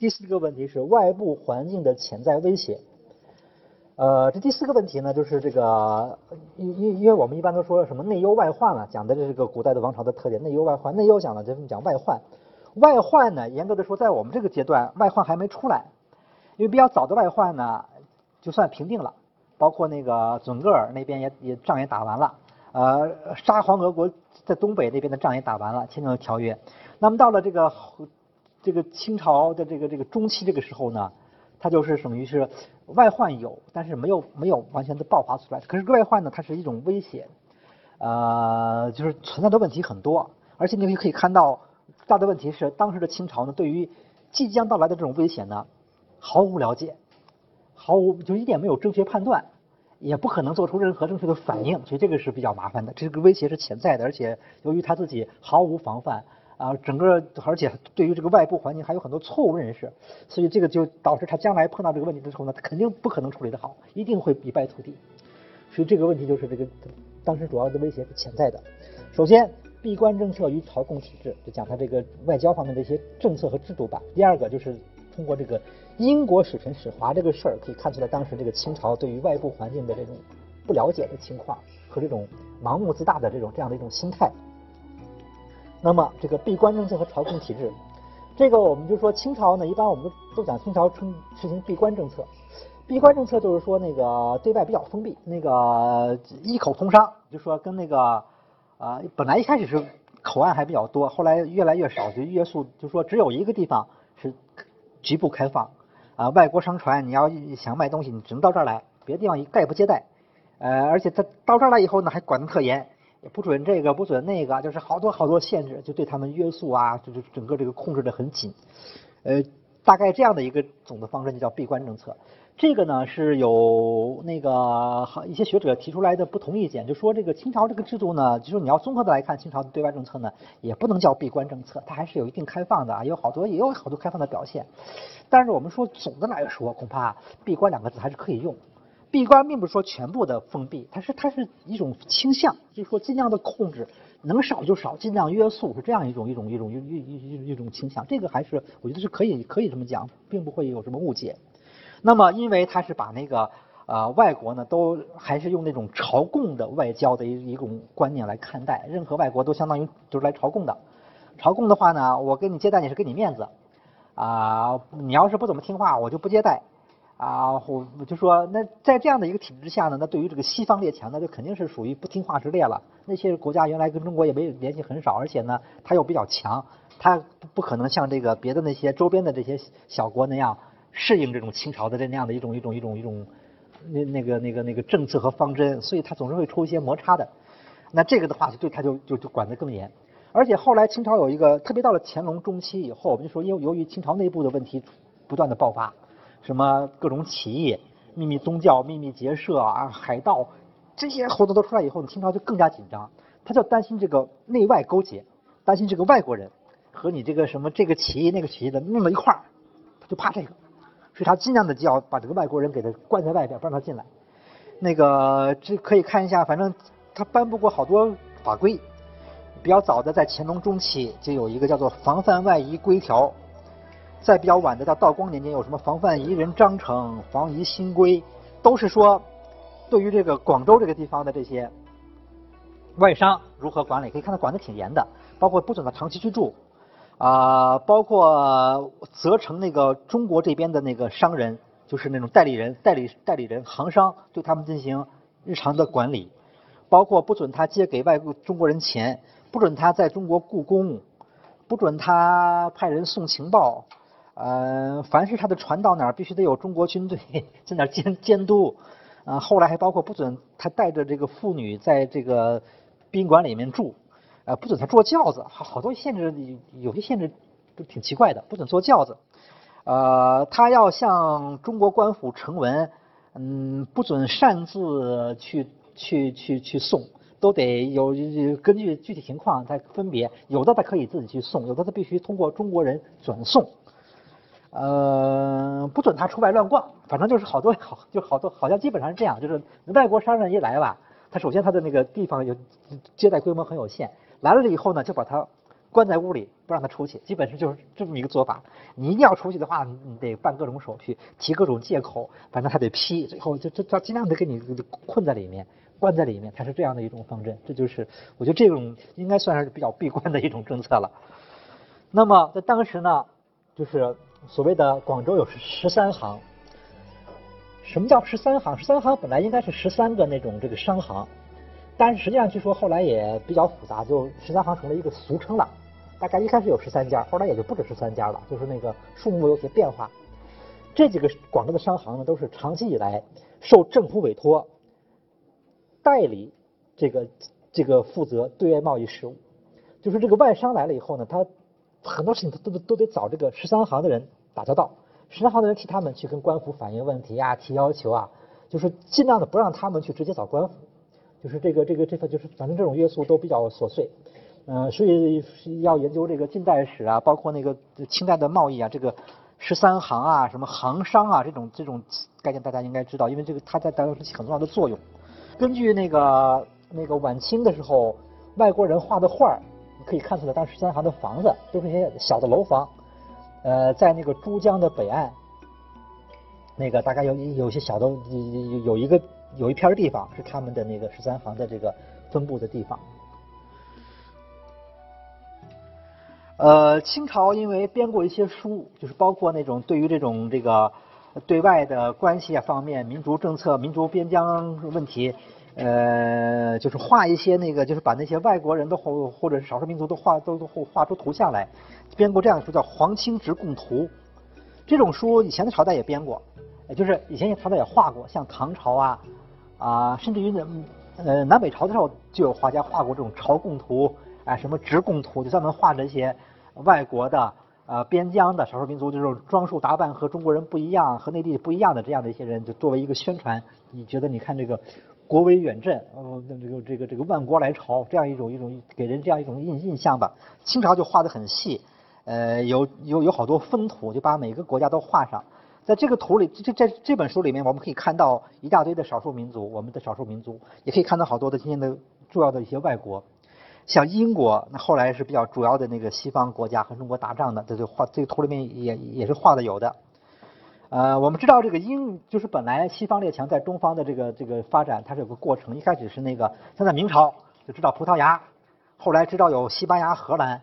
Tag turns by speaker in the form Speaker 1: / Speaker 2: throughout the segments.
Speaker 1: 第四个问题是外部环境的潜在威胁。呃，这第四个问题呢，就是这个，因因因为我们一般都说什么内忧外患了，讲的是这个古代的王朝的特点，内忧外患。内忧讲的就是讲外患，外患呢，严格的说，在我们这个阶段，外患还没出来，因为比较早的外患呢，就算平定了，包括那个准噶尔那边也也仗也打完了，呃，沙皇俄国在东北那边的仗也打完了，签订了条约。那么到了这个这个清朝的这个这个中期这个时候呢，它就是等于是。外患有，但是没有没有完全的爆发出来。可是外患呢，它是一种危险，呃，就是存在的问题很多。而且你可以看到，大的问题是当时的清朝呢，对于即将到来的这种危险呢，毫无了解，毫无就一点没有正确判断，也不可能做出任何正确的反应。所以这个是比较麻烦的。这个威胁是潜在的，而且由于他自己毫无防范。啊，整个而且对于这个外部环境还有很多错误认识，所以这个就导致他将来碰到这个问题的时候呢，他肯定不可能处理得好，一定会一败涂地。所以这个问题就是这个当时主要的威胁是潜在的。首先，闭关政策与朝贡体制，就讲他这个外交方面的一些政策和制度吧。第二个就是通过这个英国使臣使华这个事儿，可以看出来当时这个清朝对于外部环境的这种不了解的情况和这种盲目自大的这种这样的一种心态。那么这个闭关政策和朝贡体制，这个我们就说清朝呢，一般我们都都讲清朝称实行闭关政策。闭关政策就是说那个对外比较封闭，那个一口通商，就说跟那个啊本来一开始是口岸还比较多，后来越来越少，就约束，就说只有一个地方是局部开放啊，外国商船你要想卖东西，你只能到这儿来，别的地方一概不接待。呃，而且他到这儿来以后呢，还管得特严。也不准这个，不准那个，就是好多好多限制，就对他们约束啊，就是整个这个控制的很紧。呃，大概这样的一个总的方针就叫闭关政策。这个呢是有那个一些学者提出来的不同意见，就说这个清朝这个制度呢，就说你要综合的来看，清朝的对外政策呢，也不能叫闭关政策，它还是有一定开放的啊，有好多也有好多开放的表现。但是我们说总的来说，恐怕闭关两个字还是可以用。闭关并不是说全部的封闭，它是它是一种倾向，就是说尽量的控制，能少就少，尽量约束，是这样一种一种一种一一一一种倾向。这个还是我觉得是可以可以这么讲，并不会有什么误解。那么，因为他是把那个呃外国呢都还是用那种朝贡的外交的一一种观念来看待，任何外国都相当于都是来朝贡的。朝贡的话呢，我给你接待你是给你面子啊，你要是不怎么听话，我就不接待。啊，我我就说，那在这样的一个体制下呢，那对于这个西方列强，那就肯定是属于不听话之列了。那些国家原来跟中国也没联系很少，而且呢，它又比较强，它不可能像这个别的那些周边的这些小国那样适应这种清朝的这那样的一种一种一种一种那那个那个那个政策和方针，所以它总是会出一些摩擦的。那这个的话，就对他就就就管得更严。而且后来清朝有一个，特别到了乾隆中期以后，我们就说，因为由于清朝内部的问题不断的爆发。什么各种起义、秘密宗教、秘密结社啊、海盗，这些活动都出来以后，清朝就更加紧张，他就担心这个内外勾结，担心这个外国人和你这个什么这个起义那个起义的弄到一块儿，他就怕这个，所以他尽量的就要把这个外国人给他关在外边，不让他进来。那个这可以看一下，反正他颁布过好多法规，比较早的在乾隆中期就有一个叫做《防范外夷规条》。再比较晚的到道光年间，有什么防范夷人章程、防夷新规，都是说对于这个广州这个地方的这些外商如何管理，可以看到管的挺严的，包括不准他长期居住，啊，包括责成那个中国这边的那个商人，就是那种代理人、代理代理人、行商，对他们进行日常的管理，包括不准他借给外国中国人钱，不准他在中国雇工，不准他派人送情报。呃，凡是他的船到哪儿，必须得有中国军队 在那儿监监督。啊，后来还包括不准他带着这个妇女在这个宾馆里面住，呃，不准他坐轿子，好好多限制，有些限制都挺奇怪的，不准坐轿子。呃，他要向中国官府呈文，嗯，不准擅自去去去去送，都得有根据具体情况再分别，有的他可以自己去送，有的他必须通过中国人转送。呃，不准他出外乱逛，反正就是好多好，就好多好像基本上是这样，就是外国商人一来吧，他首先他的那个地方有接待规模很有限，来了以后呢，就把他关在屋里不让他出去，基本上就是这么一个做法。你一定要出去的话，你得办各种手续，提各种借口，反正他得批，最后就就他尽量的给你困在里面，关在里面，他是这样的一种方针。这就是我觉得这种应该算是比较闭关的一种政策了。那么在当时呢，就是所谓的广州有十三行。什么叫十三行？十三行本来应该是十三个那种这个商行，但是实际上据说后来也比较复杂，就十三行成了一个俗称了。大概一开始有十三家，后来也就不止十三家了，就是那个数目有些变化。这几个广州的商行呢，都是长期以来受政府委托代理这个这个负责对外贸易事务。就是这个外商来了以后呢，他很多事情都都都得找这个十三行的人打交道。十三行的人替他们去跟官府反映问题啊，提要求啊，就是尽量的不让他们去直接找官府，就是这个这个这个就是反正这种约束都比较琐碎，嗯，所以要研究这个近代史啊，包括那个清代的贸易啊，这个十三行啊，什么行商啊这种这种概念大家应该知道，因为这个它在当时起很重要的作用。根据那个那个晚清的时候外国人画的画，你可以看出来当时十三行的房子都是一些小的楼房。呃，在那个珠江的北岸，那个大概有有些小的有有一个有一片地方是他们的那个十三行的这个分布的地方。呃，清朝因为编过一些书，就是包括那种对于这种这个对外的关系啊方面、民族政策、民族边疆问题，呃，就是画一些那个，就是把那些外国人的或或者是少数民族都画都都画出图像来。编过这样的书叫《皇清直贡图》，这种书以前的朝代也编过，就是以前的朝代也画过，像唐朝啊啊，甚至于呃南北朝的时候就有画家画过这种朝贡图，啊什么直贡图，就专门画这些外国的呃边疆的少数民族，就是装束打扮和中国人不一样，和内地不一样的这样的一些人，就作为一个宣传，你觉得你看这个国威远振，呃这个这个这个万国来朝这样一种一种给人这样一种印印象吧，清朝就画的很细。呃，有有有好多分图，就把每个国家都画上。在这个图里，这这这本书里面，我们可以看到一大堆的少数民族，我们的少数民族，也可以看到好多的今天的重要的一些外国，像英国，那后来是比较主要的那个西方国家和中国打仗的，这就画这个图里面也也是画的有的。呃，我们知道这个英就是本来西方列强在东方的这个这个发展，它是有个过程，一开始是那个像在明朝就知道葡萄牙，后来知道有西班牙、荷兰。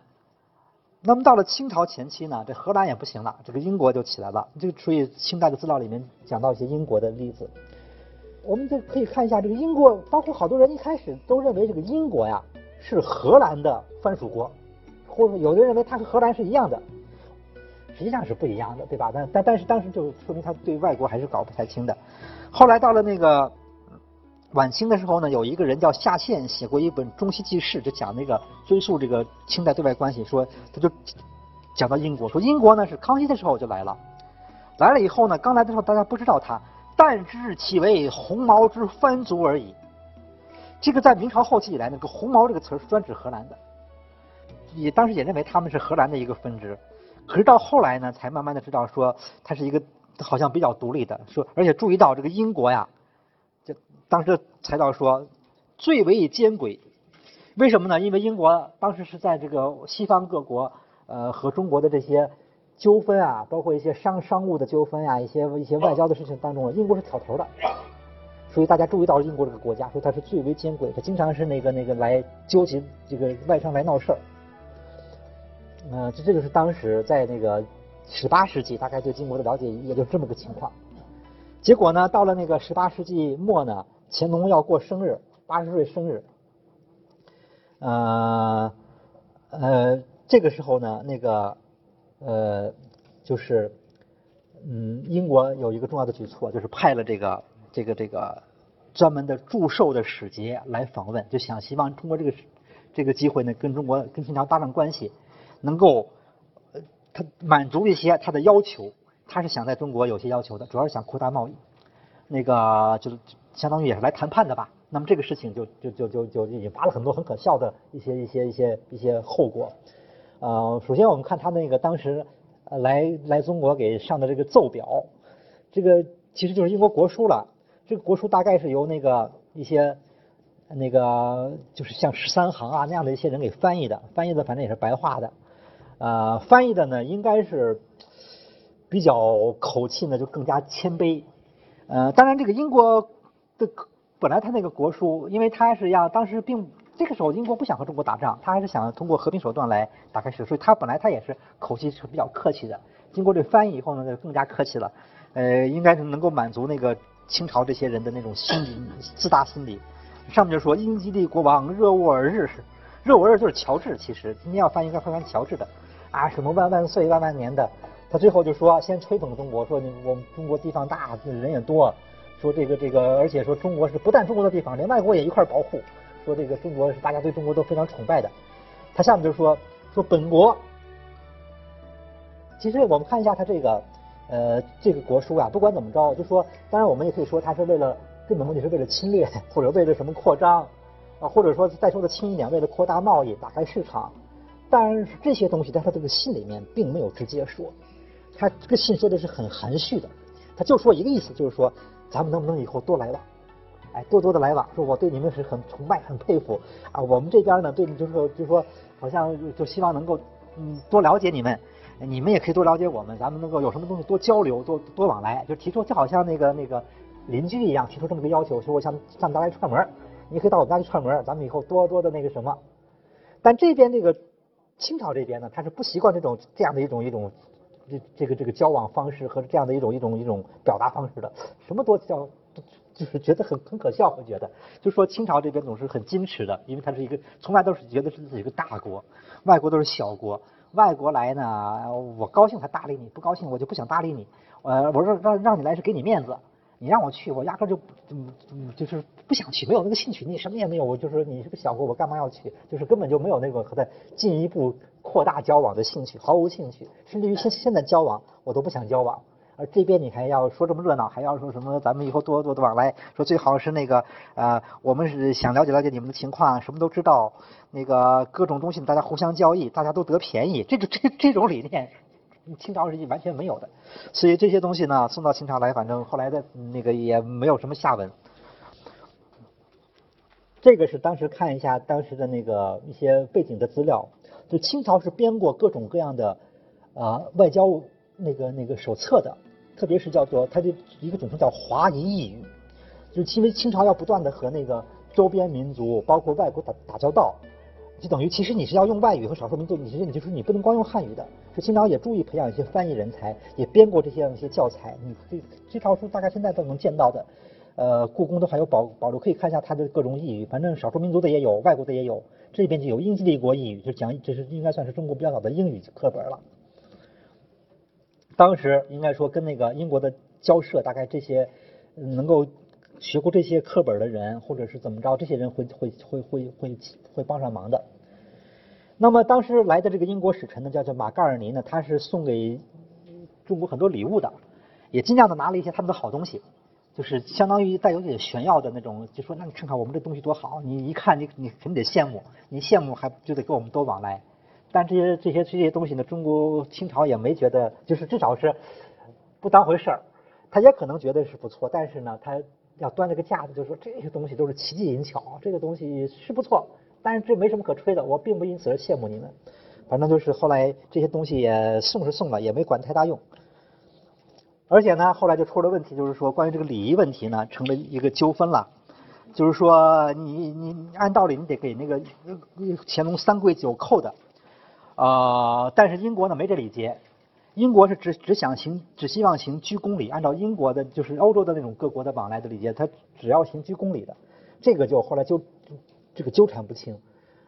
Speaker 1: 那么到了清朝前期呢，这荷兰也不行了，这个英国就起来了。就所以清代的资料里面讲到一些英国的例子，我们就可以看一下这个英国，包括好多人一开始都认为这个英国呀是荷兰的藩属国，或者有的人认为它和荷兰是一样的，实际上是不一样的，对吧？但但但是当时就说明他对外国还是搞不太清的。后来到了那个。晚清的时候呢，有一个人叫夏宪，写过一本《中西记事》，就讲那个追溯这个清代对外关系，说他就讲到英国，说英国呢是康熙的时候就来了，来了以后呢，刚来的时候大家不知道他，但知其为红毛之藩族而已。这个在明朝后期以来，那个红毛这个词是专指荷兰的，也当时也认为他们是荷兰的一个分支，可是到后来呢，才慢慢的知道说他是一个好像比较独立的，说而且注意到这个英国呀。就当时才到说最为奸诡，为什么呢？因为英国当时是在这个西方各国呃和中国的这些纠纷啊，包括一些商商务的纠纷啊，一些一些外交的事情当中，英国是挑头的。所以大家注意到英国这个国家，说它是最为奸诡，它经常是那个那个来纠集这个外商来闹事儿。呃，这这就是当时在那个十八世纪，大概对英国的了解也就这么个情况。结果呢，到了那个十八世纪末呢。乾隆要过生日，八十岁生日。呃呃，这个时候呢，那个呃，就是嗯，英国有一个重要的举措，就是派了这个这个这个专门的祝寿的使节来访问，就想希望通过这个这个机会呢，跟中国跟清朝搭上关系，能够呃他满足一些他的要求。他是想在中国有些要求的，主要是想扩大贸易。那个就是。相当于也是来谈判的吧，那么这个事情就就就就就引发了很多很可笑的一些一些一些一些后果。呃，首先我们看他那个当时来来中国给上的这个奏表，这个其实就是英国国书了。这个国书大概是由那个一些那个就是像十三行啊那样的一些人给翻译的，翻译的反正也是白话的，呃，翻译的呢应该是比较口气呢就更加谦卑，呃，当然这个英国的本来他那个国书，因为他是要当时并这个时候英国不想和中国打仗，他还是想通过和平手段来打开史，所以他本来他也是口气是比较客气的，经过这翻译以后呢，就更加客气了，呃，应该是能够满足那个清朝这些人的那种心理自大心理。上面就说英吉利国王热沃尔日，热沃尔日就是乔治，其实今天要翻译应该翻译乔治的，啊什么万万岁万万年的，他最后就说先吹捧中国，说你我们中国地方大，人也多，说这个这个，而且说中国是不但中国的地方，连外国也一块保护，说这个中国是大家对中国都非常崇拜的。他下面就说说本国，其实我们看一下他这个呃这个国书啊，不管怎么着，就说当然我们也可以说他是为了。根本目的是为了侵略，或者为了什么扩张，啊，或者说再说的轻一点，为了扩大贸易、打开市场。但是这些东西在他这个信里面并没有直接说，他这个信说的是很含蓄的，他就说一个意思，就是说咱们能不能以后多来往，哎，多多的来往，说我对你们是很崇拜、很佩服啊。我们这边呢，对你就是说，就是说，好像就希望能够嗯多了解你们，你们也可以多了解我们，咱们能够有什么东西多交流、多多往来，就提出就好像那个那个。邻居一样提出这么个要求，说我想上你家来串门，你可以到我们家去串门，咱们以后多多的那个什么。但这边这个清朝这边呢，他是不习惯这种这样的一种一种这这个这个交往方式和这样的一种一种一种表达方式的，什么多叫就是觉得很很可笑，我觉得，就说清朝这边总是很矜持的，因为他是一个从来都是觉得是自己一个大国，外国都是小国，外国来呢，我高兴才搭理你，不高兴我就不想搭理你，呃，我说让让你来是给你面子。你让我去，我压根就嗯嗯就是不想去，没有那个兴趣。你什么也没有，我就是你是个小国，我干嘛要去？就是根本就没有那个和他进一步扩大交往的兴趣，毫无兴趣。甚至于现现在交往，我都不想交往。而这边你还要说这么热闹，还要说什么咱们以后多多的往来，说最好是那个呃，我们是想了解了解你们的情况，什么都知道，那个各种东西大家互相交易，大家都得便宜。这个这这种理念。清朝是完全没有的，所以这些东西呢送到清朝来，反正后来的那个也没有什么下文。这个是当时看一下当时的那个一些背景的资料，就清朝是编过各种各样的啊外交那个那个手册的，特别是叫做它的一个总称叫华夷异语，就是因为清朝要不断的和那个周边民族包括外国打打交道。就等于，其实你是要用外语和少数民族，你是你就是你不能光用汉语的。就清朝也注意培养一些翻译人才，也编过这些一些教材。你这这套书大概现在都能见到的，呃，故宫都还有保保留，可以看一下它的各种译语。反正少数民族的也有，外国的也有。这边就有英吉利国译语，就讲这是应该算是中国比较早的英语课本了。当时应该说跟那个英国的交涉，大概这些能够。学过这些课本的人，或者是怎么着，这些人会会会会会会帮上忙的。那么当时来的这个英国使臣呢，叫叫马盖尔尼呢，他是送给中国很多礼物的，也尽量的拿了一些他们的好东西，就是相当于带有点炫耀的那种，就说那你看看我们这东西多好，你一看你你肯定得羡慕，你羡慕还就得跟我们多往来。但这些这些这些东西呢，中国清朝也没觉得，就是至少是不当回事儿，他也可能觉得是不错，但是呢，他。要端这个架子，就说这些东西都是奇技淫巧，这个东西是不错，但是这没什么可吹的，我并不因此而羡慕你们。反正就是后来这些东西也送是送了，也没管太大用。而且呢，后来就出了问题，就是说关于这个礼仪问题呢，成了一个纠纷了。就是说你你按道理你得给那个乾隆三跪九叩的，呃，但是英国呢没这礼节。英国是只只想行，只希望行鞠躬礼，按照英国的，就是欧洲的那种各国的往来的礼节，他只要行鞠躬礼的，这个就后来就这个纠缠不清。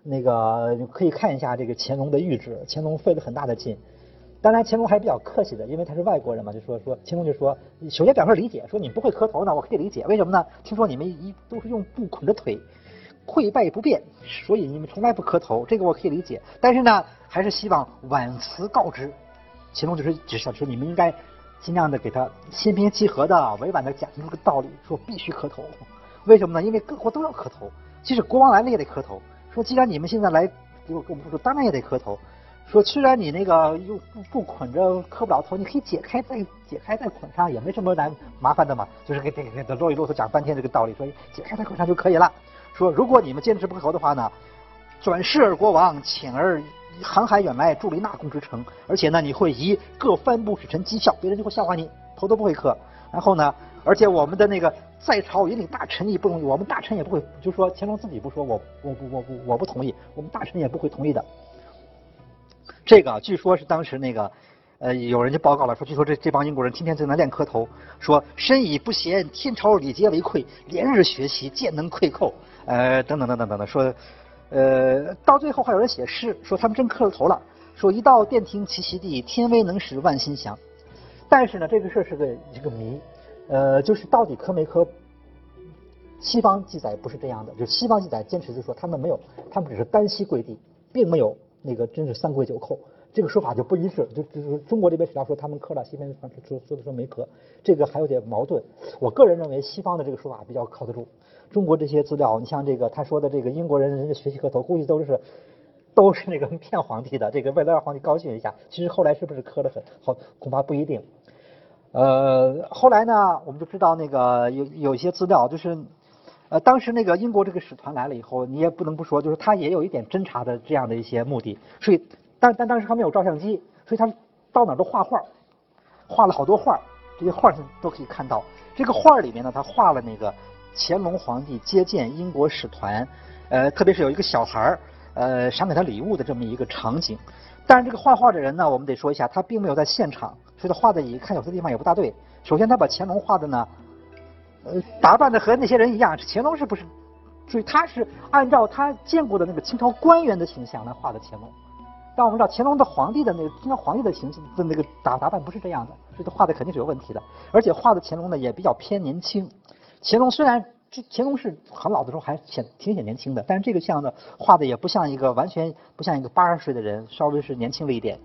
Speaker 1: 那个可以看一下这个乾隆的谕旨，乾隆费了很大的劲。当然乾隆还比较客气的，因为他是外国人嘛，就说说乾隆就说，首先表示理解，说你不会磕头呢，我可以理解，为什么呢？听说你们一都是用布捆着腿，跪拜不便，所以你们从来不磕头，这个我可以理解。但是呢，还是希望婉辞告知。乾隆就是只想说，你们应该尽量的给他心平气和的、委婉的讲清楚个道理，说必须磕头。为什么呢？因为各国都要磕头，即使国王来了也得磕头。说既然你们现在来给我跟我们说，当然也得磕头。说虽然你那个又不不捆着磕不了头，你可以解开再解开再捆上，也没什么难麻烦的嘛。就是给给给啰里啰嗦讲半天这个道理，说解开再捆上就可以了。说如果你们坚持不磕头的话呢，转世而国王，请而航海远来，助力纳贡之城，而且呢，你会以各藩部使臣讥笑，别人就会笑话你，头都不会磕。然后呢，而且我们的那个在朝引领大臣也不容易，我们大臣也不会，就说乾隆自己不说，我我我我我不同意，我们大臣也不会同意的。这个据说是当时那个，呃，有人就报告了，说据说这这帮英国人天天在那练磕头，说身以不贤天朝礼节为愧，连日学习见能愧寇，呃，等等等等等等，说，呃，到最后还有人写诗，说他们真磕了头了，说一到殿庭其席地，天威能使万心降。但是呢，这个事儿是个一个谜，呃，就是到底磕没磕？西方记载不是这样的，就西方记载坚持就说他们没有，他们只是单膝跪地，并没有。那个真是三跪九叩，这个说法就不一致，就就是中国这边史料说他们磕了，西边说说的说没磕，这个还有点矛盾。我个人认为西方的这个说法比较靠得住。中国这些资料，你像这个他说的这个英国人人家学习磕头，估计都是 都是那个骗皇帝的，这个为了让皇帝高兴一下。其实后来是不是磕的很好，恐怕不一定。呃，后来呢，我们就知道那个有有一些资料就是。呃，当时那个英国这个使团来了以后，你也不能不说，就是他也有一点侦查的这样的一些目的，所以，但但当时他没有照相机，所以他到哪都画画，画了好多画，这些画都可以看到。这个画里面呢，他画了那个乾隆皇帝接见英国使团，呃，特别是有一个小孩儿，呃，赏给他礼物的这么一个场景。但是这个画画的人呢，我们得说一下，他并没有在现场，所以他画的一看有些地方也不大对。首先，他把乾隆画的呢。呃，打扮的和那些人一样，乾隆是不是？所以他是按照他见过的那个清朝官员的形象来画的乾隆。但我们知道乾隆的皇帝的那个清朝皇帝的形象的那个打打扮不是这样的，所以他画的肯定是有问题的。而且画的乾隆呢也比较偏年轻。乾隆虽然这乾隆是很老的时候还显挺显年轻的，但是这个像呢画的也不像一个完全不像一个八十岁的人，稍微是年轻了一点。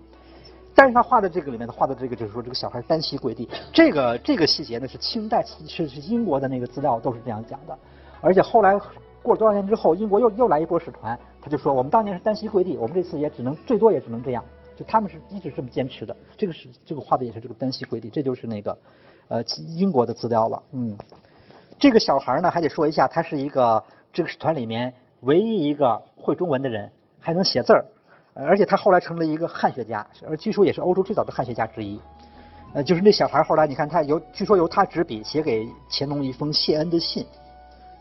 Speaker 1: 但是他画的这个里面，他画的这个就是说，这个小孩单膝跪地，这个这个细节呢是清代是是英国的那个资料都是这样讲的，而且后来过了多少年之后，英国又又来一波使团，他就说我们当年是单膝跪地，我们这次也只能最多也只能这样，就他们是一直这么坚持的，这个是这个画的也是这个单膝跪地，这就是那个呃英国的资料了，嗯，这个小孩呢还得说一下，他是一个这个使团里面唯一一个会中文的人，还能写字儿。而且他后来成了一个汉学家，而据说也是欧洲最早的汉学家之一。呃，就是那小孩后来，你看他由据说由他执笔写给乾隆一封谢恩的信，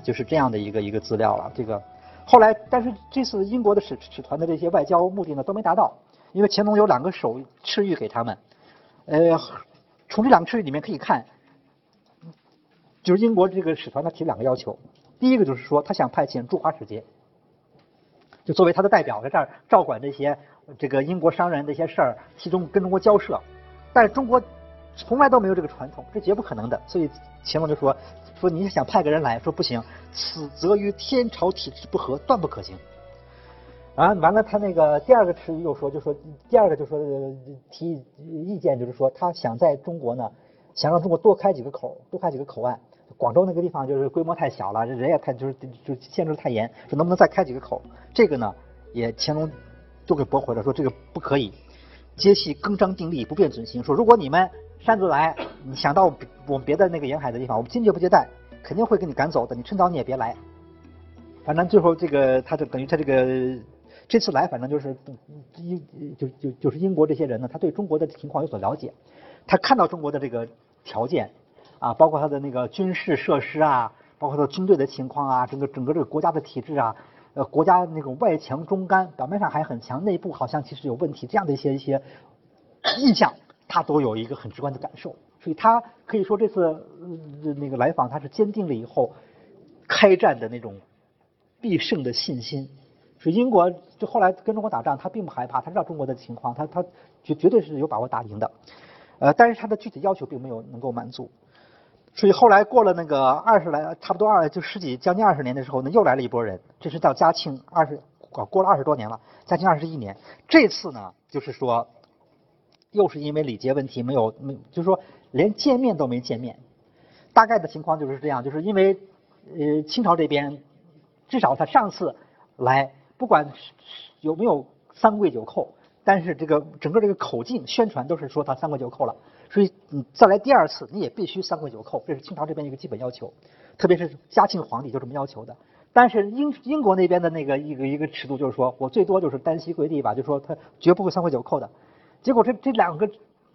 Speaker 1: 就是这样的一个一个资料了。这个后来，但是这次英国的使使团的这些外交目的呢都没达到，因为乾隆有两个手敕谕给他们。呃，从这两个敕谕里面可以看，就是英国这个使团他提两个要求，第一个就是说他想派遣驻华使节。就作为他的代表在这儿照管这些这个英国商人的一些事儿，其中跟中国交涉，但是中国从来都没有这个传统，这绝不可能的。所以乾隆就说说你想派个人来说不行，此则与天朝体制不合，断不可行。啊，完了他那个第二个词又说，就说第二个就说提意见，就是说他想在中国呢，想让中国多开几个口，多开几个口岸。广州那个地方就是规模太小了，这人也太就是就限制太严，说能不能再开几个口？这个呢，也乾隆都给驳回了，说这个不可以。接系更张定力，不便准行。说如果你们擅自来，你想到我们别的那个沿海的地方，我们坚决不接待，肯定会给你赶走的。你趁早你也别来。反正最后这个他就等于他这个这次来，反正就是英就就就是英国这些人呢，他对中国的情况有所了解，他看到中国的这个条件。啊，包括他的那个军事设施啊，包括他军队的情况啊，整个整个这个国家的体制啊，呃，国家那种外强中干，表面上还很强，内部好像其实有问题，这样的一些一些印象，他都有一个很直观的感受。所以他可以说这次那个来访，他是坚定了以后开战的那种必胜的信心。所以英国就后来跟中国打仗，他并不害怕，他知道中国的情况，他他绝绝对是有把握打赢的。呃，但是他的具体要求并没有能够满足。所以后来过了那个二十来，差不多二就十几将近二十年的时候呢，又来了一波人。这是到嘉庆二十，过了二十多年了，嘉庆二十一年。这次呢，就是说，又是因为礼节问题没有没，就是说连见面都没见面。大概的情况就是这样，就是因为呃清朝这边，至少他上次来，不管有没有三跪九叩，但是这个整个这个口径宣传都是说他三跪九叩了，所以你再来第二次，你也必须三跪九叩，这是清朝这边一个基本要求，特别是嘉庆皇帝就这么要求的。但是英英国那边的那个一个一个尺度就是说我最多就是单膝跪地吧，就说他绝不会三跪九叩的。结果这这两个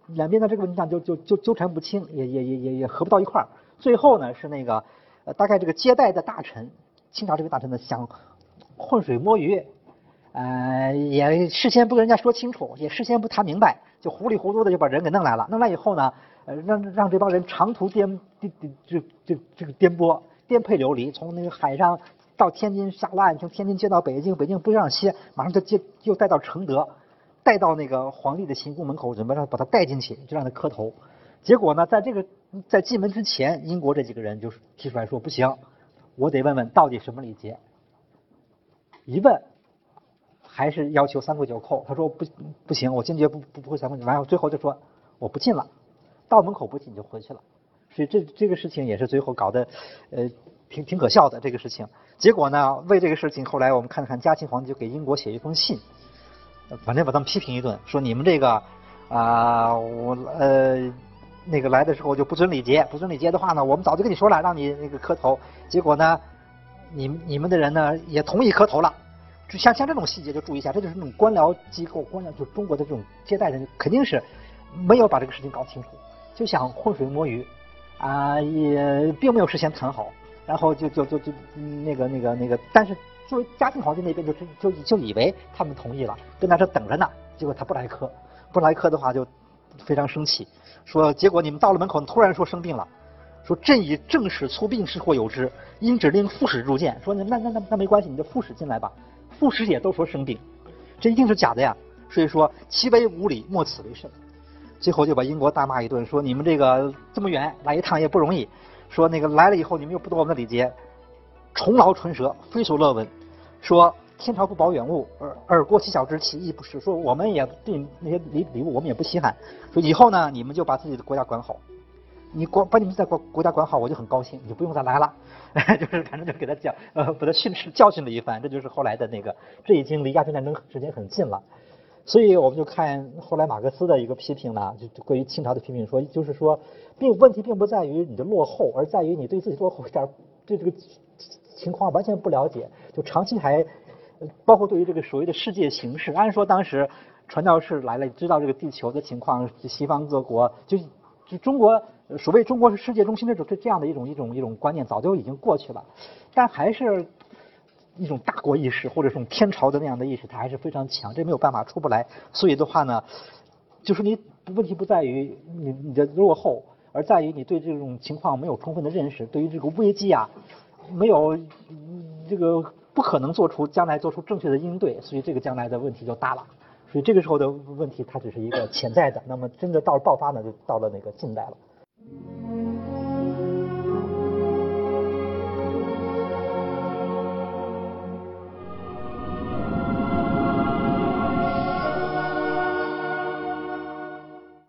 Speaker 1: 两边的这个问题上就就就纠缠不清，也也也也也合不到一块儿。最后呢是那个呃大概这个接待的大臣，清朝这个大臣呢想浑水摸鱼。呃，也事先不跟人家说清楚，也事先不谈明白，就糊里糊涂的就把人给弄来了。弄来以后呢，呃，让让这帮人长途颠颠就就这个颠簸颠沛流离，从那个海上到天津下岸，从天津接到北京，北京不让歇，马上就接又带到承德，带到那个皇帝的行宫门口，准备让把他带进去，就让他磕头。结果呢，在这个在进门之前，英国这几个人就提出来说，不行，我得问问到底什么礼节。一问。还是要求三跪九叩，他说不不行，我坚决不不不会三跪九，然后最后就说我不进了，到门口不进就回去了，所以这这个事情也是最后搞得呃挺挺可笑的这个事情。结果呢，为这个事情，后来我们看了看嘉庆皇帝就给英国写一封信，反正把他们批评一顿，说你们这个啊我呃那个来的时候就不遵礼节，不遵礼节的话呢，我们早就跟你说了，让你那个磕头，结果呢，你你们的人呢也同意磕头了。就像像这种细节就注意一下，这就是那种官僚机构，官僚就中国的这种接待人肯定是没有把这个事情搞清楚，就想浑水摸鱼，啊，也并没有事先谈好，然后就就就就那个那个那个，但是作为嘉靖皇帝那边就是就就以为他们同意了，跟他这等着呢，结果他不来客，不来客的话就非常生气，说结果你们到了门口突然说生病了，说朕以正使粗病是或有之，因指令副使入见，说那那那那那没关系，你就副使进来吧。副使也都说生病，这一定是假的呀。所以说其为无礼，莫此为甚。最后就把英国大骂一顿，说你们这个这么远来一趟也不容易，说那个来了以后你们又不懂我们的礼节，重劳唇舌，非所乐闻。说天朝不保远物，而而过其小之，其义不是。说我们也对那些礼礼物我们也不稀罕。说以后呢，你们就把自己的国家管好。你管把你们在国国家管好，我就很高兴，你就不用再来了。就是反正就给他讲，呃，把他训斥教训了一番。这就是后来的那个，这已经离鸦片战争时间很近了。所以我们就看后来马克思的一个批评呢，就关于清朝的批评说，就是说，并问题并不在于你的落后，而在于你对自己落后一点，对这个情况完全不了解，就长期还包括对于这个所谓的世界形势。按说当时传教士来了，知道这个地球的情况，西方各国就就中国。所谓中国是世界中心这种这这样的一种一种一种观念早就已经过去了，但还是一种大国意识或者这种天朝的那样的意识，它还是非常强，这没有办法出不来。所以的话呢，就是你问题不在于你你的落后，而在于你对这种情况没有充分的认识，对于这个危机啊，没有这个不可能做出将来做出正确的应对，所以这个将来的问题就大了。所以这个时候的问题它只是一个潜在的，那么真的到了爆发呢，就到了那个近代了。